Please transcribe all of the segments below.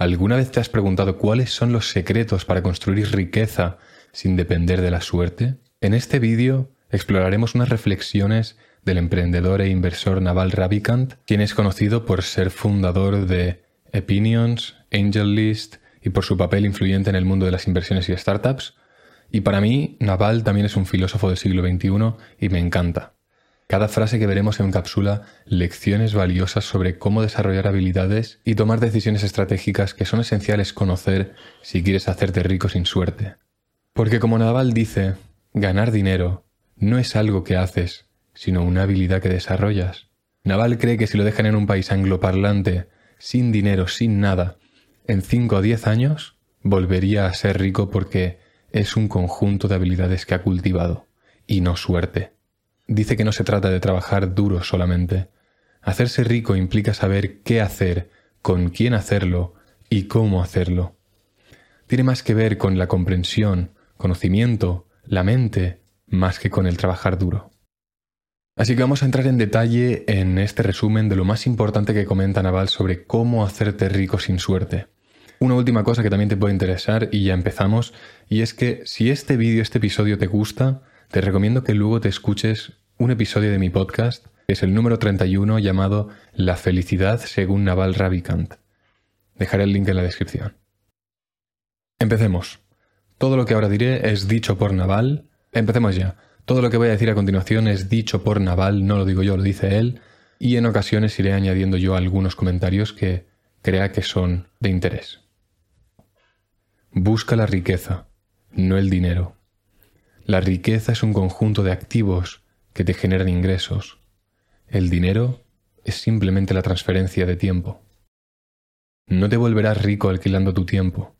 ¿Alguna vez te has preguntado cuáles son los secretos para construir riqueza sin depender de la suerte? En este vídeo exploraremos unas reflexiones del emprendedor e inversor Naval Ravikant, quien es conocido por ser fundador de Opinions, AngelList y por su papel influyente en el mundo de las inversiones y startups. Y para mí, Naval también es un filósofo del siglo XXI y me encanta. Cada frase que veremos encapsula lecciones valiosas sobre cómo desarrollar habilidades y tomar decisiones estratégicas que son esenciales conocer si quieres hacerte rico sin suerte. Porque como Naval dice, ganar dinero no es algo que haces, sino una habilidad que desarrollas. Naval cree que si lo dejan en un país angloparlante, sin dinero, sin nada, en 5 o 10 años, volvería a ser rico porque es un conjunto de habilidades que ha cultivado, y no suerte dice que no se trata de trabajar duro solamente. Hacerse rico implica saber qué hacer, con quién hacerlo y cómo hacerlo. Tiene más que ver con la comprensión, conocimiento, la mente, más que con el trabajar duro. Así que vamos a entrar en detalle en este resumen de lo más importante que comenta Naval sobre cómo hacerte rico sin suerte. Una última cosa que también te puede interesar y ya empezamos, y es que si este vídeo, este episodio te gusta, te recomiendo que luego te escuches un episodio de mi podcast, que es el número 31 llamado La felicidad según Naval Ravikant. Dejaré el link en la descripción. Empecemos. Todo lo que ahora diré es dicho por Naval. Empecemos ya. Todo lo que voy a decir a continuación es dicho por Naval, no lo digo yo, lo dice él, y en ocasiones iré añadiendo yo algunos comentarios que crea que son de interés. Busca la riqueza, no el dinero. La riqueza es un conjunto de activos que te generan ingresos. El dinero es simplemente la transferencia de tiempo. No te volverás rico alquilando tu tiempo.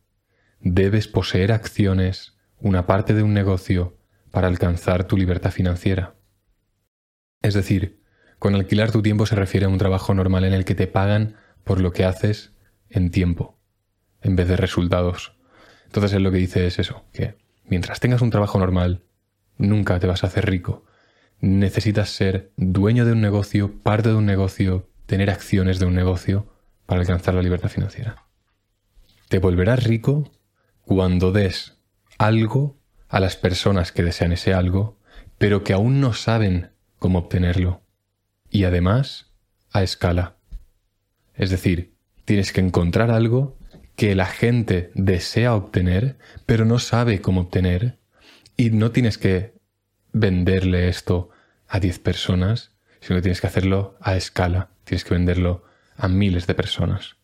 Debes poseer acciones, una parte de un negocio, para alcanzar tu libertad financiera. Es decir, con alquilar tu tiempo se refiere a un trabajo normal en el que te pagan por lo que haces en tiempo, en vez de resultados. Entonces él lo que dice es eso, que mientras tengas un trabajo normal, nunca te vas a hacer rico, necesitas ser dueño de un negocio, parte de un negocio, tener acciones de un negocio para alcanzar la libertad financiera. Te volverás rico cuando des algo a las personas que desean ese algo, pero que aún no saben cómo obtenerlo. Y además, a escala. Es decir, tienes que encontrar algo que la gente desea obtener, pero no sabe cómo obtener, y no tienes que venderle esto a 10 personas, sino que tienes que hacerlo a escala, tienes que venderlo a miles de personas.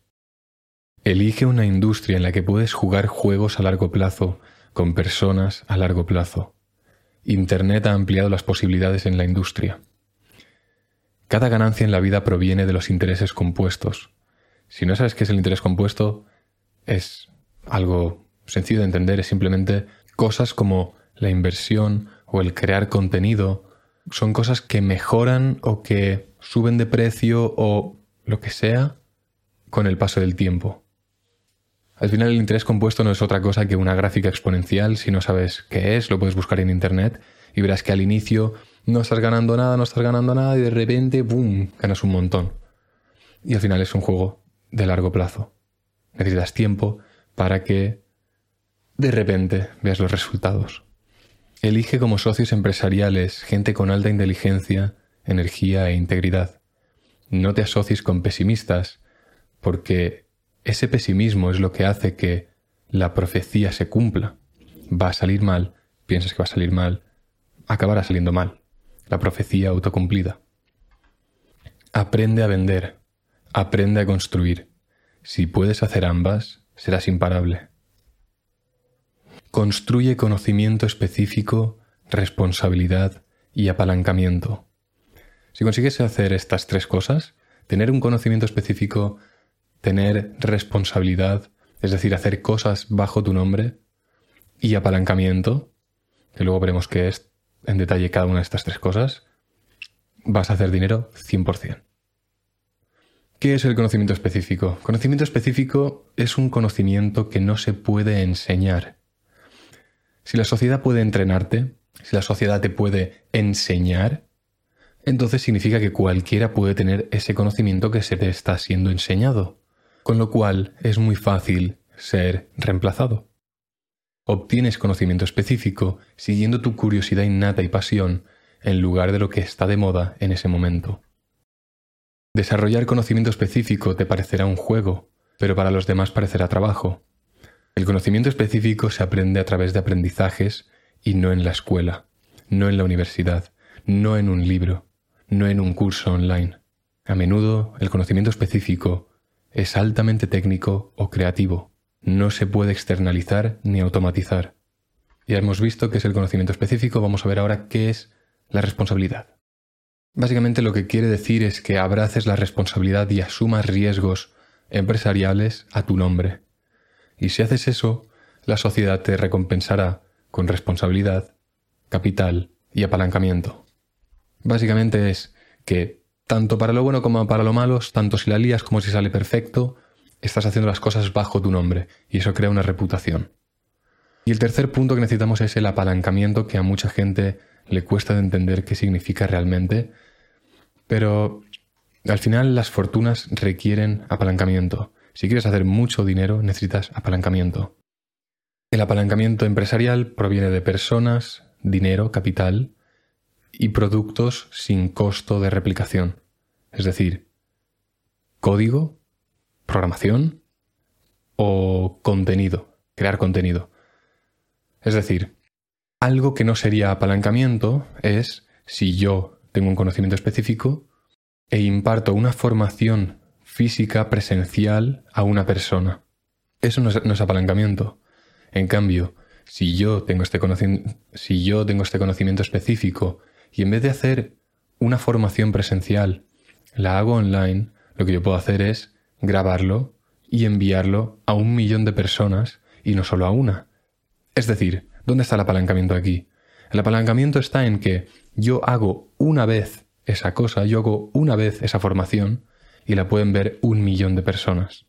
Elige una industria en la que puedes jugar juegos a largo plazo con personas a largo plazo. Internet ha ampliado las posibilidades en la industria. Cada ganancia en la vida proviene de los intereses compuestos. Si no sabes qué es el interés compuesto, es algo sencillo de entender, es simplemente cosas como la inversión o el crear contenido son cosas que mejoran o que suben de precio o lo que sea con el paso del tiempo. Al final el interés compuesto no es otra cosa que una gráfica exponencial. Si no sabes qué es, lo puedes buscar en internet y verás que al inicio no estás ganando nada, no estás ganando nada y de repente, ¡boom!, ganas un montón. Y al final es un juego de largo plazo. Necesitas tiempo para que de repente veas los resultados. Elige como socios empresariales gente con alta inteligencia, energía e integridad. No te asocies con pesimistas, porque ese pesimismo es lo que hace que la profecía se cumpla. Va a salir mal, piensas que va a salir mal, acabará saliendo mal. La profecía autocumplida. Aprende a vender, aprende a construir. Si puedes hacer ambas, serás imparable. Construye conocimiento específico, responsabilidad y apalancamiento. Si consigues hacer estas tres cosas, tener un conocimiento específico, tener responsabilidad, es decir, hacer cosas bajo tu nombre, y apalancamiento, que luego veremos qué es en detalle cada una de estas tres cosas, vas a hacer dinero 100%. ¿Qué es el conocimiento específico? Conocimiento específico es un conocimiento que no se puede enseñar. Si la sociedad puede entrenarte, si la sociedad te puede enseñar, entonces significa que cualquiera puede tener ese conocimiento que se te está siendo enseñado. con lo cual es muy fácil ser reemplazado. Obtienes conocimiento específico siguiendo tu curiosidad innata y pasión en lugar de lo que está de moda en ese momento. Desarrollar conocimiento específico te parecerá un juego, pero para los demás parecerá trabajo. El conocimiento específico se aprende a través de aprendizajes y no en la escuela, no en la universidad, no en un libro, no en un curso online. A menudo el conocimiento específico es altamente técnico o creativo. No se puede externalizar ni automatizar. Ya hemos visto qué es el conocimiento específico, vamos a ver ahora qué es la responsabilidad. Básicamente lo que quiere decir es que abraces la responsabilidad y asumas riesgos empresariales a tu nombre. Y si haces eso, la sociedad te recompensará con responsabilidad, capital y apalancamiento. Básicamente es que tanto para lo bueno como para lo malo, tanto si la lías como si sale perfecto, estás haciendo las cosas bajo tu nombre y eso crea una reputación. Y el tercer punto que necesitamos es el apalancamiento que a mucha gente le cuesta de entender qué significa realmente, pero al final las fortunas requieren apalancamiento. Si quieres hacer mucho dinero, necesitas apalancamiento. El apalancamiento empresarial proviene de personas, dinero, capital y productos sin costo de replicación. Es decir, código, programación o contenido, crear contenido. Es decir, algo que no sería apalancamiento es si yo tengo un conocimiento específico e imparto una formación física presencial a una persona. Eso no es, apalancamiento. En cambio, si yo, tengo este si yo tengo este conocimiento específico y en vez de hacer una formación presencial, la hago online, lo que yo puedo hacer es grabarlo y enviarlo a un millón de personas y no solo a una. Es decir, ¿Dónde está el apalancamiento aquí? El apalancamiento está en que yo hago una vez esa cosa, yo hago una vez esa formación y la pueden ver un millón de personas.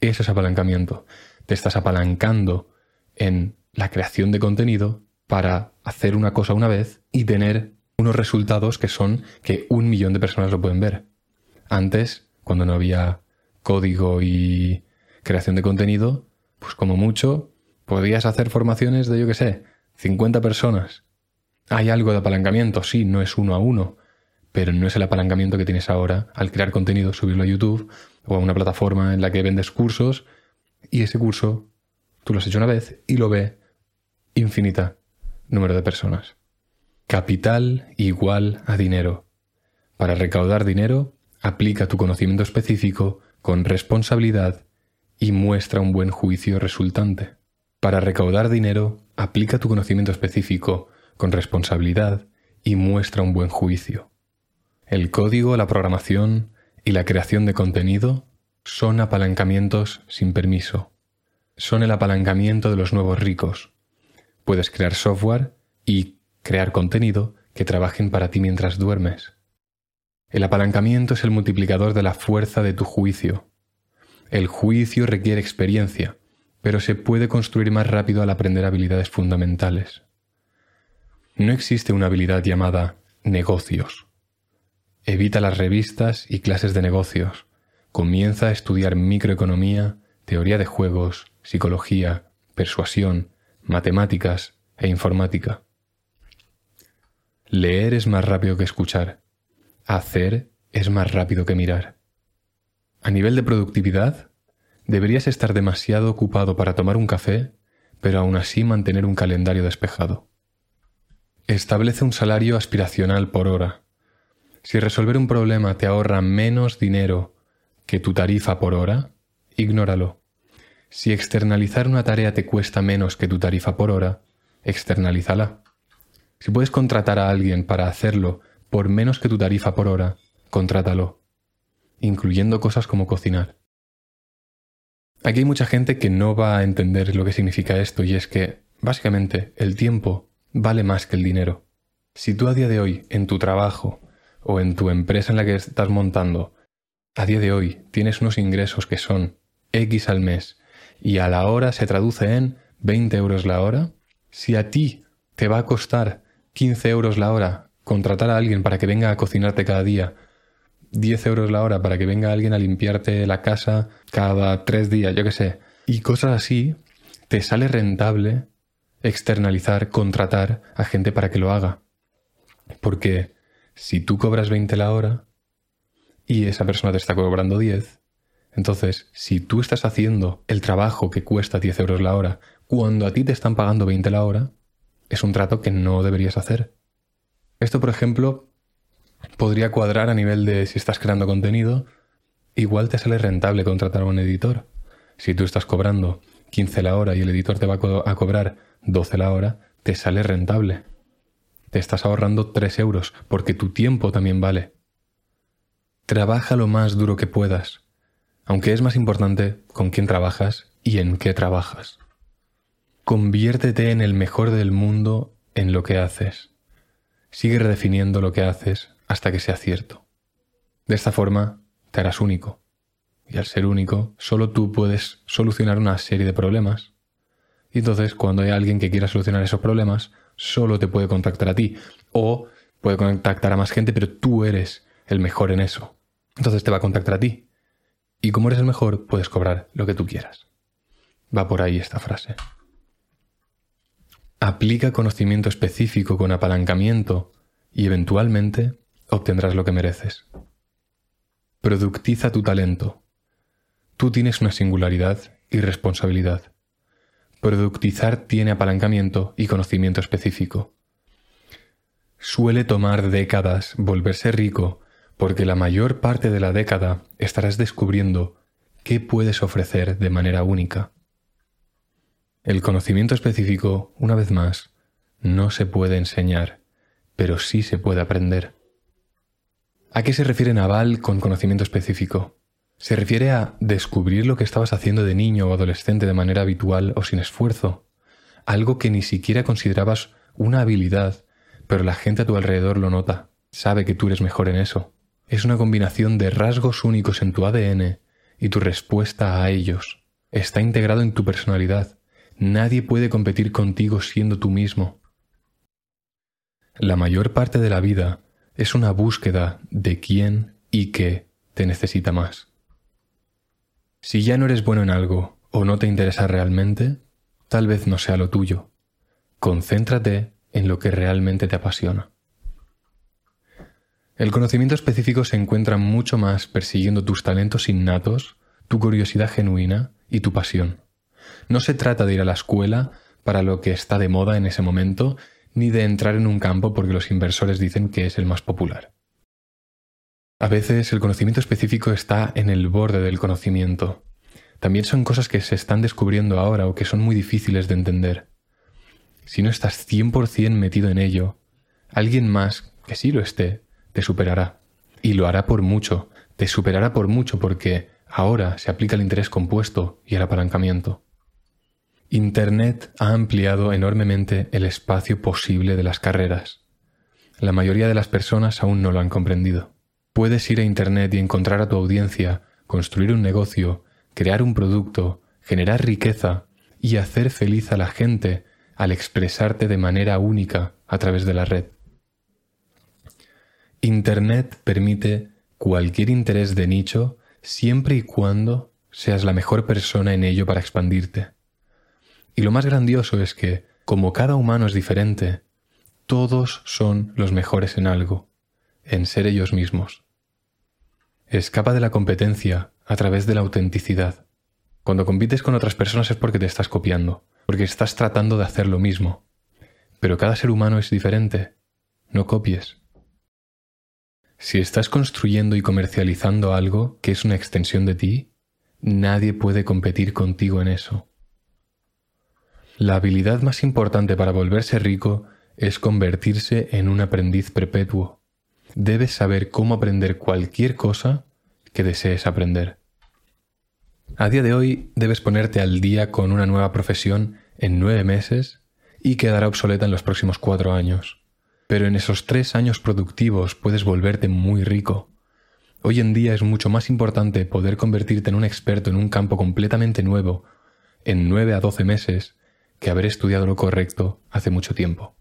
Eso es apalancamiento. Te estás apalancando en la creación de contenido para hacer una cosa una vez y tener unos resultados que son que un millón de personas lo pueden ver. Antes, cuando no había código y creación de contenido, pues como mucho Podrías hacer formaciones de, yo qué sé, 50 personas. Hay algo de apalancamiento, sí, no es uno a uno, pero no es el apalancamiento que tienes ahora al crear contenido, subirlo a YouTube o a una plataforma en la que vendes cursos y ese curso tú lo has hecho una vez y lo ve infinita número de personas. Capital igual a dinero. Para recaudar dinero, aplica tu conocimiento específico con responsabilidad y muestra un buen juicio resultante. Para recaudar dinero, aplica tu conocimiento específico con responsabilidad y muestra un buen juicio. El código, la programación y la creación de contenido son apalancamientos sin permiso. Son el apalancamiento de los nuevos ricos. Puedes crear software y crear contenido que trabajen para ti mientras duermes. El apalancamiento es el multiplicador de la fuerza de tu juicio. El juicio requiere experiencia, pero se puede construir más rápido al aprender habilidades fundamentales. No existe una habilidad llamada negocios. Evita las revistas y clases de negocios. Comienza a estudiar microeconomía, teoría de juegos, psicología, persuasión, matemáticas e informática. Leer es más rápido que escuchar. Hacer es más rápido que mirar. A nivel de productividad, Deberías estar demasiado ocupado para tomar un café, pero aún así mantener un calendario despejado. Establece un salario aspiracional por hora. Si resolver un problema te ahorra menos dinero que tu tarifa por hora, ignóralo. Si externalizar una tarea te cuesta menos que tu tarifa por hora, externalízala. Si puedes contratar a alguien para hacerlo por menos que tu tarifa por hora, contrátalo, incluyendo cosas como cocinar. Aquí hay mucha gente que no va a entender lo que significa esto y es que, básicamente, el tiempo vale más que el dinero. Si tú a día de hoy, en tu trabajo o en tu empresa en la que estás montando, a día de hoy tienes unos ingresos que son X al mes y a la hora se traduce en 20 euros la hora, si a ti te va a costar 15 euros la hora contratar a alguien para que venga a cocinarte cada día 10 euros la hora para que venga alguien a limpiarte la casa cada tres días, yo qué sé, y cosas así, te sale rentable externalizar, contratar a gente para que lo haga. Porque si tú cobras 20 la hora y esa persona te está cobrando 10, entonces si tú estás haciendo el trabajo que cuesta 10 euros la hora cuando a ti te están pagando 20 la hora, es un trato que no deberías hacer. Esto, por ejemplo, podría cuadrar a nivel de si estás creando contenido, igual te sale rentable contratar a un editor. Si tú estás cobrando 15 la hora y el editor te va a cobrar 12 la hora, te sale rentable. Te estás ahorrando 3 euros porque tu tiempo también vale. Trabaja lo más duro que puedas, aunque es más importante con quién trabajas y en qué trabajas. Conviértete en el mejor del mundo en lo que haces. Sigue redefiniendo lo que haces hasta que sea cierto. De esta forma te harás único. Y al ser único, solo tú puedes solucionar una serie de problemas y entonces, cuando hay alguien que quiera solucionar esos problemas, solo te puede contactar a ti. O puede contactar a más gente, pero tú eres el mejor en eso. Entonces te va a contactar a ti. Y como eres el mejor, puedes cobrar lo que tú quieras. Va por ahí esta frase. Aplica conocimiento específico con apalancamiento y eventualmente obtendrás lo que mereces. Productiza tu talento. Tú tienes una singularidad y responsabilidad. Productizar tiene apalancamiento y conocimiento específico. Suele tomar décadas volverse rico porque la mayor parte de la década estarás descubriendo qué puedes ofrecer de manera única. El conocimiento específico, una vez más, no se puede enseñar, pero sí se puede aprender. ¿A qué se refiere Naval con conocimiento específico? Se refiere a descubrir lo que estabas haciendo de niño o adolescente de manera habitual o sin esfuerzo, algo que ni siquiera considerabas una habilidad, pero la gente a tu alrededor lo nota, sabe que tú eres mejor en eso. Es una combinación de rasgos únicos en tu ADN y tu respuesta a ellos. Está integrado en tu personalidad. Nadie puede competir contigo siendo tú mismo. La mayor parte de la vida es una búsqueda de quién y qué te necesita más. Si ya no eres bueno en algo o no te interesa realmente, tal vez no sea lo tuyo. Concéntrate en lo que realmente te apasiona. El conocimiento específico se encuentra mucho más persiguiendo tus talentos innatos, tu curiosidad genuina y tu pasión. No se trata de ir a la escuela para lo que está de moda en ese momento, ni de entrar en un campo porque los inversores dicen que es el más popular. A veces el conocimiento específico está en el borde del conocimiento. También son cosas que se están descubriendo ahora o que son muy difíciles de entender. Si no estás 100% metido en ello, alguien más, que sí lo esté, te superará. Y lo hará por mucho, te superará por mucho porque ahora se aplica el interés compuesto y el apalancamiento. Internet ha ampliado enormemente el espacio posible de las carreras. La mayoría de las personas aún no lo han comprendido. Puedes ir a Internet y encontrar a tu audiencia, construir un negocio, crear un producto, generar riqueza y hacer feliz a la gente al expresarte de manera única a través de la red. Internet permite cualquier interés de nicho siempre y cuando seas la mejor persona en ello para expandirte. Y lo más grandioso es que, como cada humano es diferente, todos son los mejores en algo en ser ellos mismos. Escapa de la competencia a través de la autenticidad. Cuando compites con otras personas es porque te estás copiando, porque estás tratando de hacer lo mismo. Pero cada ser humano es diferente. No copies. Si estás construyendo y comercializando algo que es una extensión de ti, nadie puede competir contigo en eso. La habilidad más importante para volverse rico es convertirse en un aprendiz perpetuo debes saber cómo aprender cualquier cosa que desees aprender. A día de hoy debes ponerte al día con una nueva profesión en nueve meses y quedará obsoleta en los próximos cuatro años. Pero en esos tres años productivos puedes volverte muy rico. Hoy en día es mucho más importante poder convertirte en un experto en un campo completamente nuevo en nueve a doce meses que haber estudiado lo correcto hace mucho tiempo.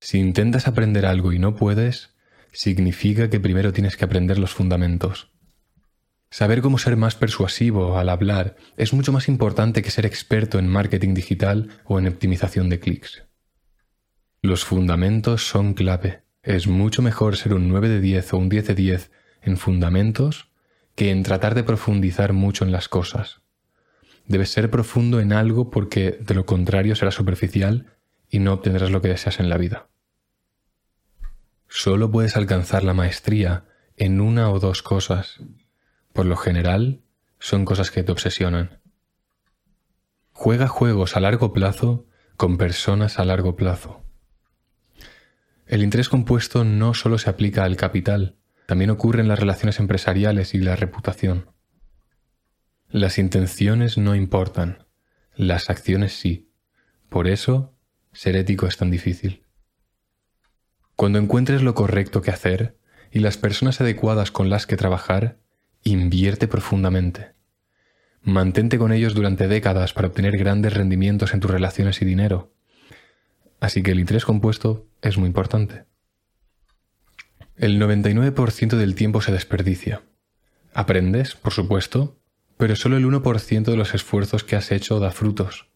Si intentas aprender algo y no puedes, significa que primero tienes que aprender los fundamentos. Saber cómo ser más persuasivo al hablar es mucho más importante que ser experto en marketing digital o en optimización de clics. Los fundamentos son clave. Es mucho mejor ser un 9 de 10 o un 10 de 10 en fundamentos que en tratar de profundizar mucho en las cosas. Debes ser profundo en algo porque de lo contrario será superficial y no obtendrás lo que deseas en la vida. Solo puedes alcanzar la maestría en una o dos cosas. Por lo general, son cosas que te obsesionan. Juega juegos a largo plazo con personas a largo plazo. El interés compuesto no solo se aplica al capital, también ocurre en las relaciones empresariales y la reputación. Las intenciones no importan, las acciones sí. Por eso, ser ético es tan difícil. Cuando encuentres lo correcto que hacer y las personas adecuadas con las que trabajar, invierte profundamente. Mantente con ellos durante décadas para obtener grandes rendimientos en tus relaciones y dinero. Así que el interés compuesto es muy importante. El 99% del tiempo se desperdicia. Aprendes, por supuesto, pero solo el 1% de los esfuerzos que has hecho da frutos.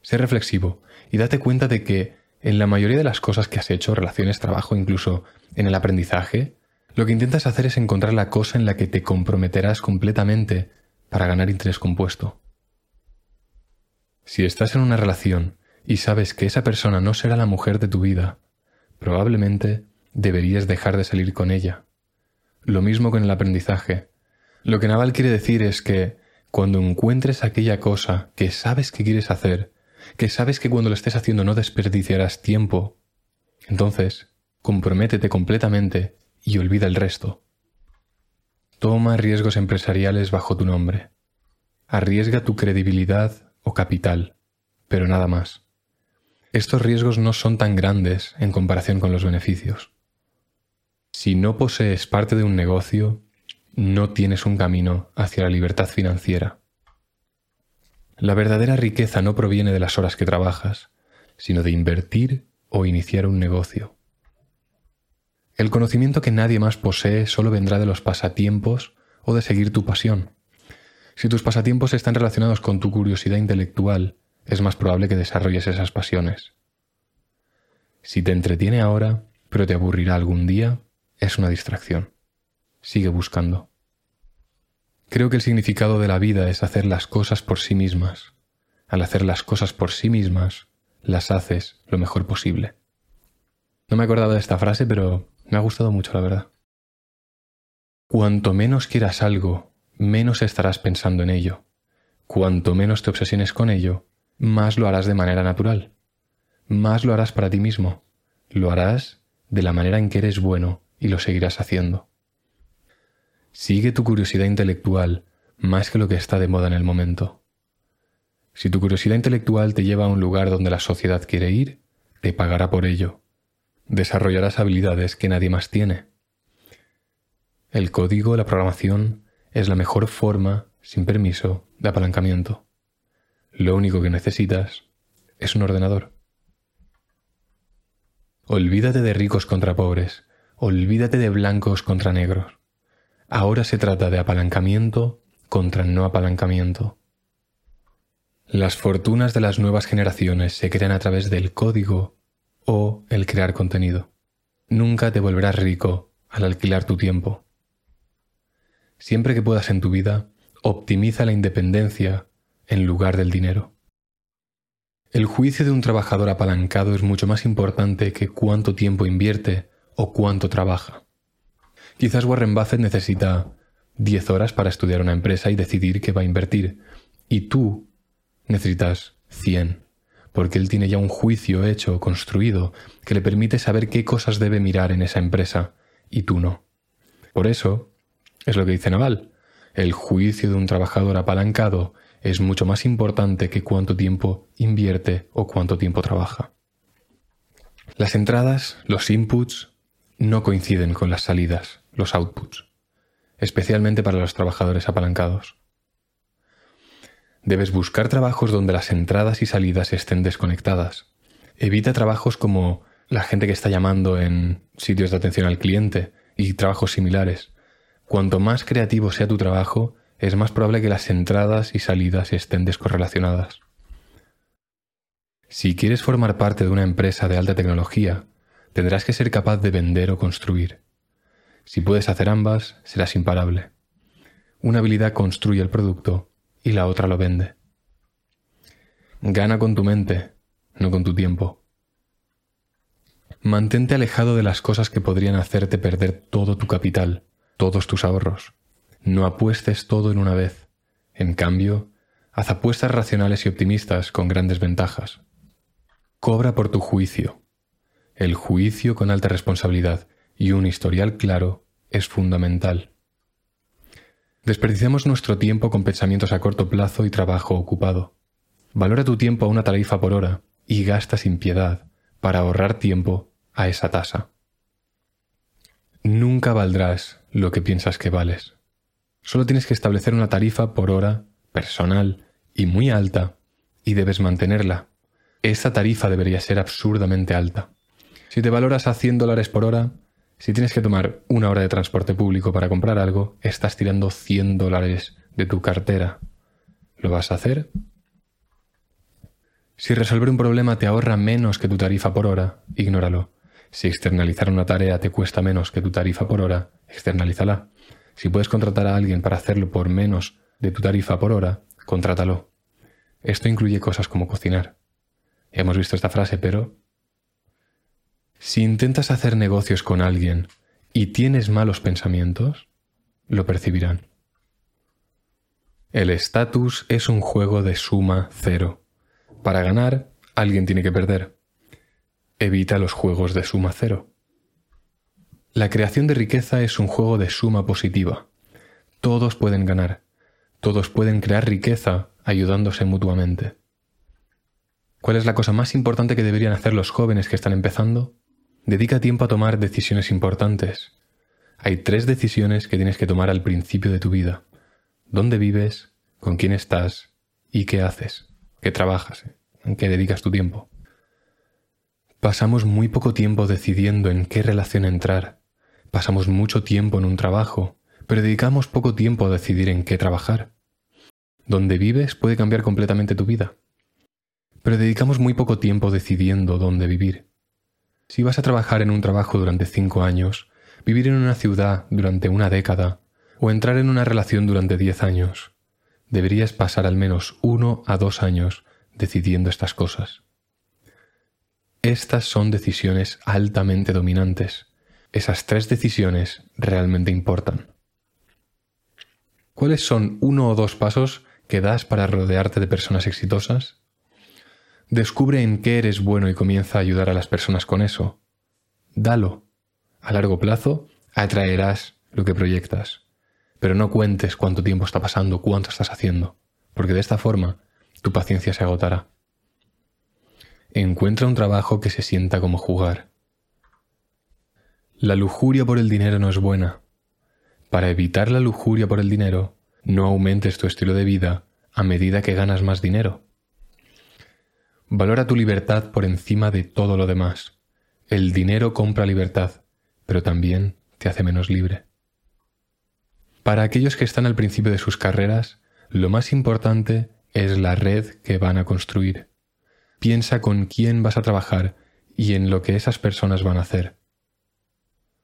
Sé reflexivo y date cuenta de que en la mayoría de las cosas que has hecho, relaciones, trabajo, incluso en el aprendizaje, lo que intentas hacer es encontrar la cosa en la que te comprometerás completamente para ganar interés compuesto. Si estás en una relación y sabes que esa persona no será la mujer de tu vida, probablemente deberías dejar de salir con ella. Lo mismo con el aprendizaje. Lo que Naval quiere decir es que cuando encuentres aquella cosa que sabes que quieres hacer, que sabes que cuando lo estés haciendo no desperdiciarás tiempo, entonces comprométete completamente y olvida el resto. Toma riesgos empresariales bajo tu nombre. Arriesga tu credibilidad o capital, pero nada más. Estos riesgos no son tan grandes en comparación con los beneficios. Si no posees parte de un negocio, no tienes un camino hacia la libertad financiera. La verdadera riqueza no proviene de las horas que trabajas, sino de invertir o iniciar un negocio. El conocimiento que nadie más posee solo vendrá de los pasatiempos o de seguir tu pasión. Si tus pasatiempos están relacionados con tu curiosidad intelectual, es más probable que desarrolles esas pasiones. Si te entretiene ahora, pero te aburrirá algún día, es una distracción. Sigue buscando. Creo que el significado de la vida es hacer las cosas por sí mismas. Al hacer las cosas por sí mismas, las haces lo mejor posible. No me he acordado de esta frase, pero me ha gustado mucho, la verdad. Cuanto menos quieras algo, menos estarás pensando en ello. Cuanto menos te obsesiones con ello, más lo harás de manera natural. Más lo harás para ti mismo. Lo harás de la manera en que eres bueno y lo seguirás haciendo. Sigue tu curiosidad intelectual más que lo que está de moda en el momento. Si tu curiosidad intelectual te lleva a un lugar donde la sociedad quiere ir, te pagará por ello. Desarrollarás habilidades que nadie más tiene. El código, la programación, es la mejor forma, sin permiso, de apalancamiento. Lo único que necesitas es un ordenador. Olvídate de ricos contra pobres, olvídate de blancos contra negros. Ahora se trata de apalancamiento contra no apalancamiento. Las fortunas de las nuevas generaciones se crean a través del código o el crear contenido. Nunca te volverás rico al alquilar tu tiempo. Siempre que puedas en tu vida, optimiza la independencia en lugar del dinero. El juicio de un trabajador apalancado es mucho más importante que cuánto tiempo invierte o cuánto trabaja. Quizás Warren Buffett necesita 10 horas para estudiar una empresa y decidir qué va a invertir. Y tú necesitas 100, porque él tiene ya un juicio hecho, construido, que le permite saber qué cosas debe mirar en esa empresa, y tú no. Por eso, es lo que dice Naval, el juicio de un trabajador apalancado es mucho más importante que cuánto tiempo invierte o cuánto tiempo trabaja. Las entradas, los inputs, no coinciden con las salidas los outputs, especialmente para los trabajadores apalancados. Debes buscar trabajos donde las entradas y salidas estén desconectadas. Evita trabajos como la gente que está llamando en sitios de atención al cliente y trabajos similares. Cuanto más creativo sea tu trabajo, es más probable que las entradas y salidas estén descorrelacionadas. Si quieres formar parte de una empresa de alta tecnología, tendrás que ser capaz de vender o construir. Si puedes hacer ambas, serás imparable. Una habilidad construye el producto y la otra lo vende. Gana con tu mente, no con tu tiempo. Mantente alejado de las cosas que podrían hacerte perder todo tu capital, todos tus ahorros. No apuestes todo en una vez. En cambio, haz apuestas racionales y optimistas con grandes ventajas. Cobra por tu juicio. El juicio con alta responsabilidad y un historial claro es fundamental. Desperdiciamos nuestro tiempo con pensamientos a corto plazo y trabajo ocupado. Valora tu tiempo a una tarifa por hora y gasta sin piedad para ahorrar tiempo a esa tasa. Nunca valdrás lo que piensas que vales. Solo tienes que establecer una tarifa por hora, personal y muy alta, y debes mantenerla. Esa tarifa debería ser absurdamente alta. Si te valoras a 100 dólares por hora, si tienes que tomar una hora de transporte público para comprar algo, estás tirando 100 dólares de tu cartera. ¿Lo vas a hacer? Si resolver un problema te ahorra menos que tu tarifa por hora, ignóralo. Si externalizar una tarea te cuesta menos que tu tarifa por hora, externalízala. Si puedes contratar a alguien para hacerlo por menos de tu tarifa por hora, contrátalo. Esto incluye cosas como cocinar. Hemos visto esta frase, pero... Si intentas hacer negocios con alguien y tienes malos pensamientos, lo percibirán. El estatus es un juego de suma cero. Para ganar, alguien tiene que perder. Evita los juegos de suma cero. La creación de riqueza es un juego de suma positiva. Todos pueden ganar. Todos pueden crear riqueza ayudándose mutuamente. ¿Cuál es la cosa más importante que deberían hacer los jóvenes que están empezando? Dedica tiempo a tomar decisiones importantes. Hay tres decisiones que tienes que tomar al principio de tu vida. ¿Dónde vives? ¿Con quién estás? ¿Y qué haces? ¿Qué trabajas? ¿En qué dedicas tu tiempo? Pasamos muy poco tiempo decidiendo en qué relación entrar. Pasamos mucho tiempo en un trabajo, pero dedicamos poco tiempo a decidir en qué trabajar. Donde vives puede cambiar completamente tu vida. Pero dedicamos muy poco tiempo decidiendo dónde vivir. Si vas a trabajar en un trabajo durante cinco años, vivir en una ciudad durante una década o entrar en una relación durante diez años, deberías pasar al menos uno a dos años decidiendo estas cosas. Estas son decisiones altamente dominantes. Esas tres decisiones realmente importan. ¿Cuáles son uno o dos pasos que das para rodearte de personas exitosas? Descubre en qué eres bueno y comienza a ayudar a las personas con eso. Dalo. A largo plazo atraerás lo que proyectas. Pero no cuentes cuánto tiempo está pasando, cuánto estás haciendo, porque de esta forma tu paciencia se agotará. Encuentra un trabajo que se sienta como jugar. La lujuria por el dinero no es buena. Para evitar la lujuria por el dinero, no aumentes tu estilo de vida a medida que ganas más dinero. Valora tu libertad por encima de todo lo demás. El dinero compra libertad, pero también te hace menos libre. Para aquellos que están al principio de sus carreras, lo más importante es la red que van a construir. Piensa con quién vas a trabajar y en lo que esas personas van a hacer.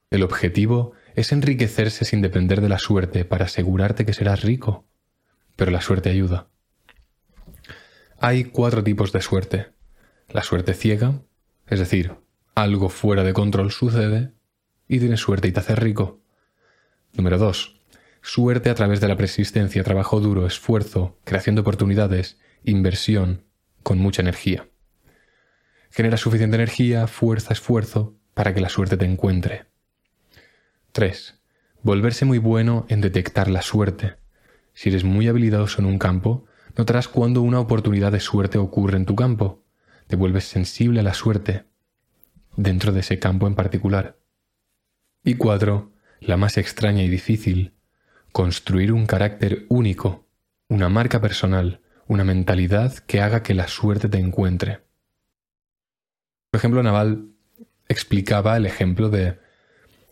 El objetivo es enriquecerse sin depender de la suerte para asegurarte que serás rico. Pero la suerte ayuda. Hay cuatro tipos de suerte. La suerte ciega, es decir, algo fuera de control sucede y tienes suerte y te haces rico. Número dos, Suerte a través de la persistencia, trabajo duro, esfuerzo, creación de oportunidades, inversión con mucha energía. Genera suficiente energía, fuerza, esfuerzo para que la suerte te encuentre. 3. Volverse muy bueno en detectar la suerte. Si eres muy habilidoso en un campo, notarás cuando una oportunidad de suerte ocurre en tu campo. Te vuelves sensible a la suerte dentro de ese campo en particular. Y 4. La más extraña y difícil. Construir un carácter único, una marca personal, una mentalidad que haga que la suerte te encuentre. Por ejemplo, Naval explicaba el ejemplo de,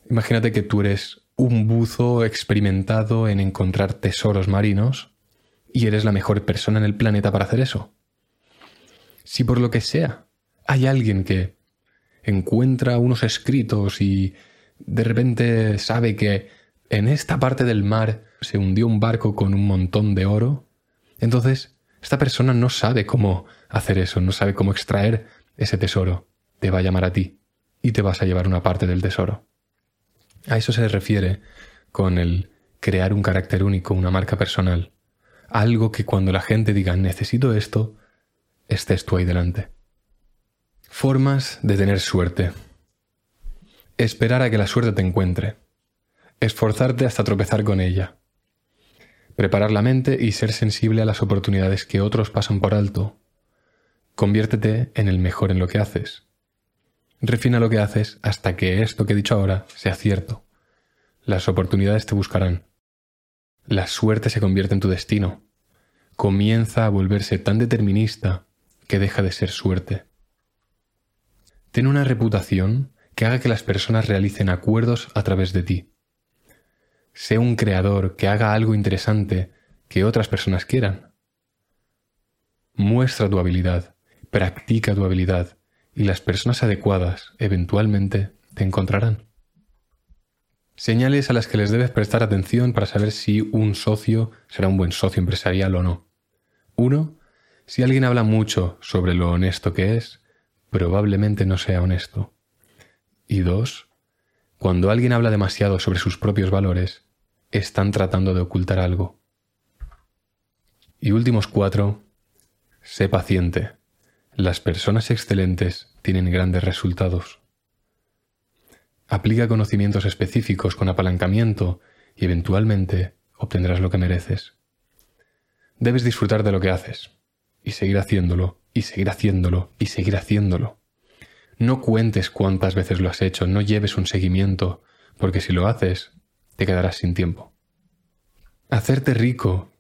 imagínate que tú eres un buzo experimentado en encontrar tesoros marinos y eres la mejor persona en el planeta para hacer eso. Si por lo que sea hay alguien que encuentra unos escritos y de repente sabe que en esta parte del mar se hundió un barco con un montón de oro, entonces esta persona no sabe cómo hacer eso, no sabe cómo extraer ese tesoro. Te va a llamar a ti y te vas a llevar una parte del tesoro. A eso se refiere con el crear un carácter único, una marca personal. Algo que cuando la gente diga necesito esto, estés tú ahí delante. Formas de tener suerte. Esperar a que la suerte te encuentre. Esforzarte hasta tropezar con ella. Preparar la mente y ser sensible a las oportunidades que otros pasan por alto. Conviértete en el mejor en lo que haces. Refina lo que haces hasta que esto que he dicho ahora sea cierto. Las oportunidades te buscarán. La suerte se convierte en tu destino. Comienza a volverse tan determinista que deja de ser suerte. Ten una reputación que haga que las personas realicen acuerdos a través de ti. Sé un creador que haga algo interesante que otras personas quieran. Muestra tu habilidad, practica tu habilidad y las personas adecuadas eventualmente te encontrarán. Señales a las que les debes prestar atención para saber si un socio será un buen socio empresarial o no. Uno, Si alguien habla mucho sobre lo honesto que es, probablemente no sea honesto. Y dos, Cuando alguien habla demasiado sobre sus propios valores, están tratando de ocultar algo. Y últimos cuatro, sé paciente. Las personas excelentes tienen grandes resultados. Aplica conocimientos específicos con apalancamiento y eventualmente obtendrás lo que mereces. Debes disfrutar de lo que haces y seguir haciéndolo y seguir haciéndolo y seguir haciéndolo. No cuentes cuántas veces lo has hecho, no lleves un seguimiento, porque si lo haces, te quedarás sin tiempo. Hacerte rico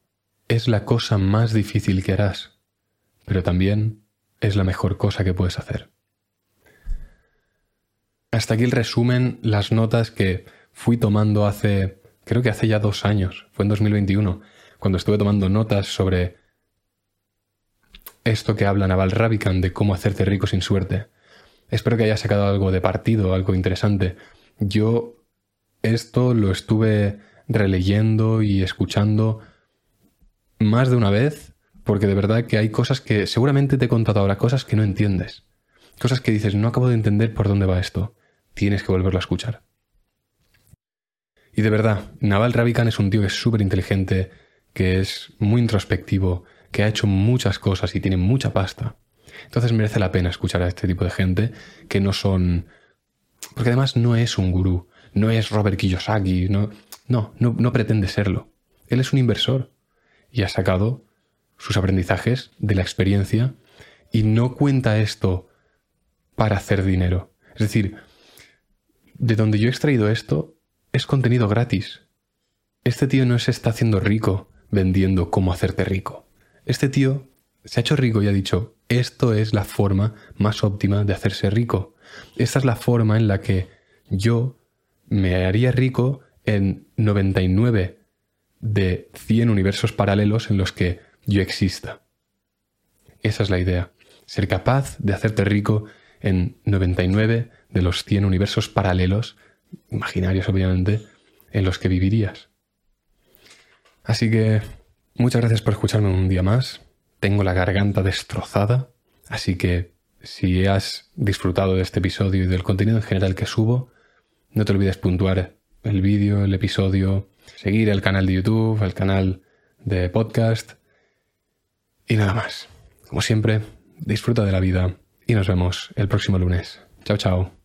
es la cosa más difícil que harás, pero también es la mejor cosa que puedes hacer. Hasta aquí el resumen, las notas que fui tomando hace, creo que hace ya dos años, fue en 2021, cuando estuve tomando notas sobre esto que habla Naval Ravikant de cómo hacerte rico sin suerte. Espero que haya sacado algo de partido, algo interesante. Yo esto lo estuve releyendo y escuchando más de una vez, porque de verdad que hay cosas que seguramente te he contado ahora, cosas que no entiendes. Cosas que dices, no acabo de entender por dónde va esto. Tienes que volverlo a escuchar. Y de verdad, Naval Ravikant es un tío que es súper inteligente, que es muy introspectivo, que ha hecho muchas cosas y tiene mucha pasta. Entonces merece la pena escuchar a este tipo de gente que no son... Porque además no es un gurú, no es Robert Kiyosaki, no, no, no, pretende serlo. Él es un inversor y ha sacado sus aprendizajes de la experiencia y no cuenta esto para hacer dinero. Es decir, de donde yo he extraído esto es contenido gratis. Este tío no se está haciendo rico vendiendo cómo hacerte rico. Este tío se ha hecho rico y ha dicho, esto es la forma más óptima de hacerse rico. Esta es la forma en la que yo me haría rico en 99 de 100 universos paralelos en los que yo exista. Esa es la idea. Ser capaz de hacerte rico en 99 de los 100 universos paralelos, imaginarios obviamente, en los que vivirías. Así que muchas gracias por escucharme un día más tengo la garganta destrozada, así que si has disfrutado de este episodio y del contenido en general que subo, no te olvides puntuar el vídeo, el episodio, seguir el canal de YouTube, el canal de podcast y nada más. Como siempre, disfruta de la vida y nos vemos el próximo lunes. Chao, chao.